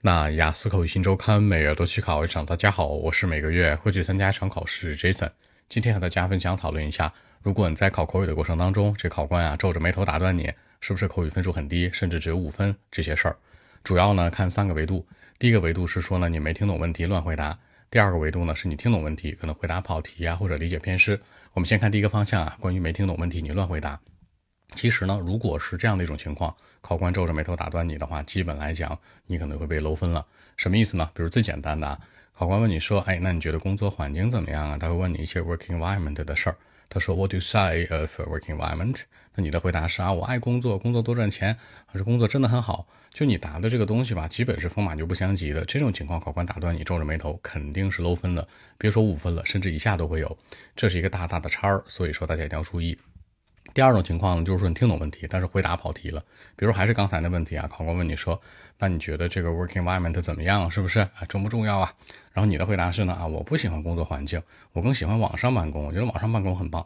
那雅思口语新周刊每月都去考一场。大家好，我是每个月会去参加一场考试 Jason。今天和大家分享讨论一下，如果你在考口语的过程当中，这考官啊皱着眉头打断你，是不是口语分数很低，甚至只有五分这些事儿？主要呢看三个维度。第一个维度是说呢你没听懂问题乱回答。第二个维度呢是你听懂问题，可能回答跑题啊或者理解偏失。我们先看第一个方向啊，关于没听懂问题你乱回答。其实呢，如果是这样的一种情况，考官皱着眉头打断你的话，基本来讲，你可能会被漏分了。什么意思呢？比如最简单的，考官问你说：“哎，那你觉得工作环境怎么样啊？”他会问你一些 working environment 的事儿。他说：“What do you say of working environment？” 那你的回答是啊，我爱工作，工作多赚钱，还是工作真的很好？就你答的这个东西吧，基本是风马牛不相及的。这种情况，考官打断你，皱着眉头，肯定是漏分的。别说五分了，甚至以下都会有。这是一个大大的叉儿，所以说大家一定要注意。第二种情况呢，就是说你听懂问题，但是回答跑题了。比如还是刚才那问题啊，考官问你说，那你觉得这个 working environment 怎么样？是不是啊？重不重要啊？然后你的回答是呢啊，我不喜欢工作环境，我更喜欢网上办公，我觉得网上办公很棒。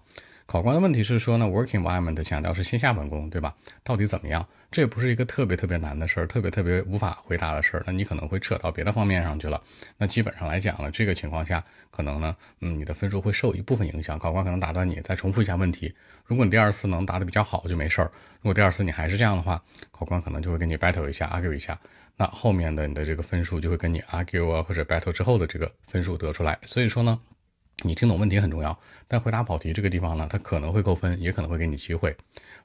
考官的问题是说呢，working environment 强调是线下办公，对吧？到底怎么样？这也不是一个特别特别难的事儿，特别特别无法回答的事儿。那你可能会扯到别的方面上去了。那基本上来讲呢，这个情况下，可能呢，嗯，你的分数会受一部分影响。考官可能打断你，再重复一下问题。如果你第二次能答得比较好，就没事儿。如果第二次你还是这样的话，考官可能就会跟你 battle 一下，argue 一下。那后面的你的这个分数就会跟你 argue 啊或者 battle 之后的这个分数得出来。所以说呢。你听懂问题很重要，但回答跑题这个地方呢，它可能会扣分，也可能会给你机会。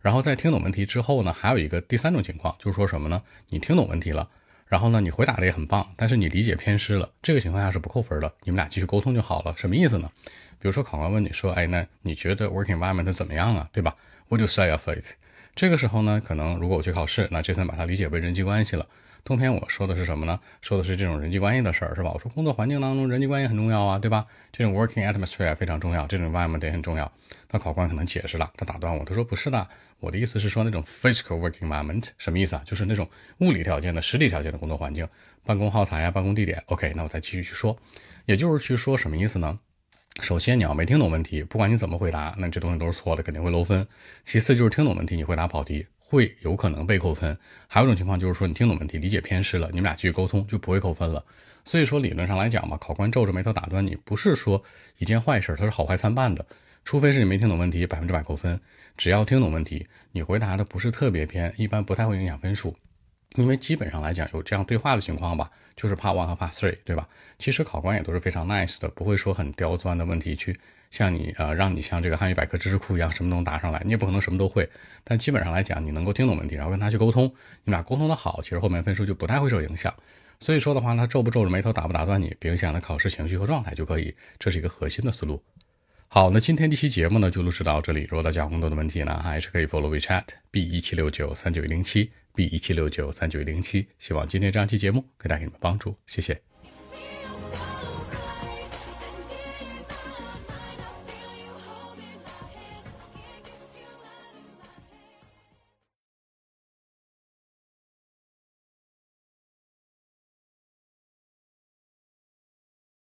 然后在听懂问题之后呢，还有一个第三种情况，就是说什么呢？你听懂问题了，然后呢，你回答的也很棒，但是你理解偏失了，这个情况下是不扣分的。你们俩继续沟通就好了。什么意思呢？比如说考官问你说，哎，那你觉得 working environment 怎么样啊？对吧？What do you say of it？这个时候呢，可能如果我去考试，那这次把它理解为人际关系了。通篇我说的是什么呢？说的是这种人际关系的事儿，是吧？我说工作环境当中人际关系很重要啊，对吧？这种 working atmosphere 非常重要，这种 environment 也很重要。那考官可能解释了，他打断我，他说不是的，我的意思是说那种 physical working environment 什么意思啊？就是那种物理条件的、实体条件的工作环境，办公耗材啊，办公地点。OK，那我再继续去说，也就是去说什么意思呢？首先你要没听懂问题，不管你怎么回答，那这东西都是错的，肯定会漏分。其次就是听懂问题，你回答跑题。会有可能被扣分，还有一种情况就是说你听懂问题，理解偏失了，你们俩继续沟通就不会扣分了。所以说理论上来讲嘛，考官皱着眉头打断你，不是说一件坏事，它是好坏参半的。除非是你没听懂问题，百分之百扣分。只要听懂问题，你回答的不是特别偏，一般不太会影响分数。因为基本上来讲，有这样对话的情况吧，就是 Part One 和 Part Three，对吧？其实考官也都是非常 nice 的，不会说很刁钻的问题去像你呃，让你像这个汉语百科知识库一样什么都能答上来，你也不可能什么都会。但基本上来讲，你能够听懂问题，然后跟他去沟通，你们俩沟通的好，其实后面分数就不太会受影响。所以说的话，他皱不皱着眉头，打不打断你，别影响了考试情绪和状态就可以，这是一个核心的思路。好，那今天这期节目呢就录制到这里。如果大家有更多的问题呢，还是可以 follow WeChat B 一七六九三九一零七 B 一七六九三九一零七。希望今天这样期节目可以带给你们帮助，谢谢。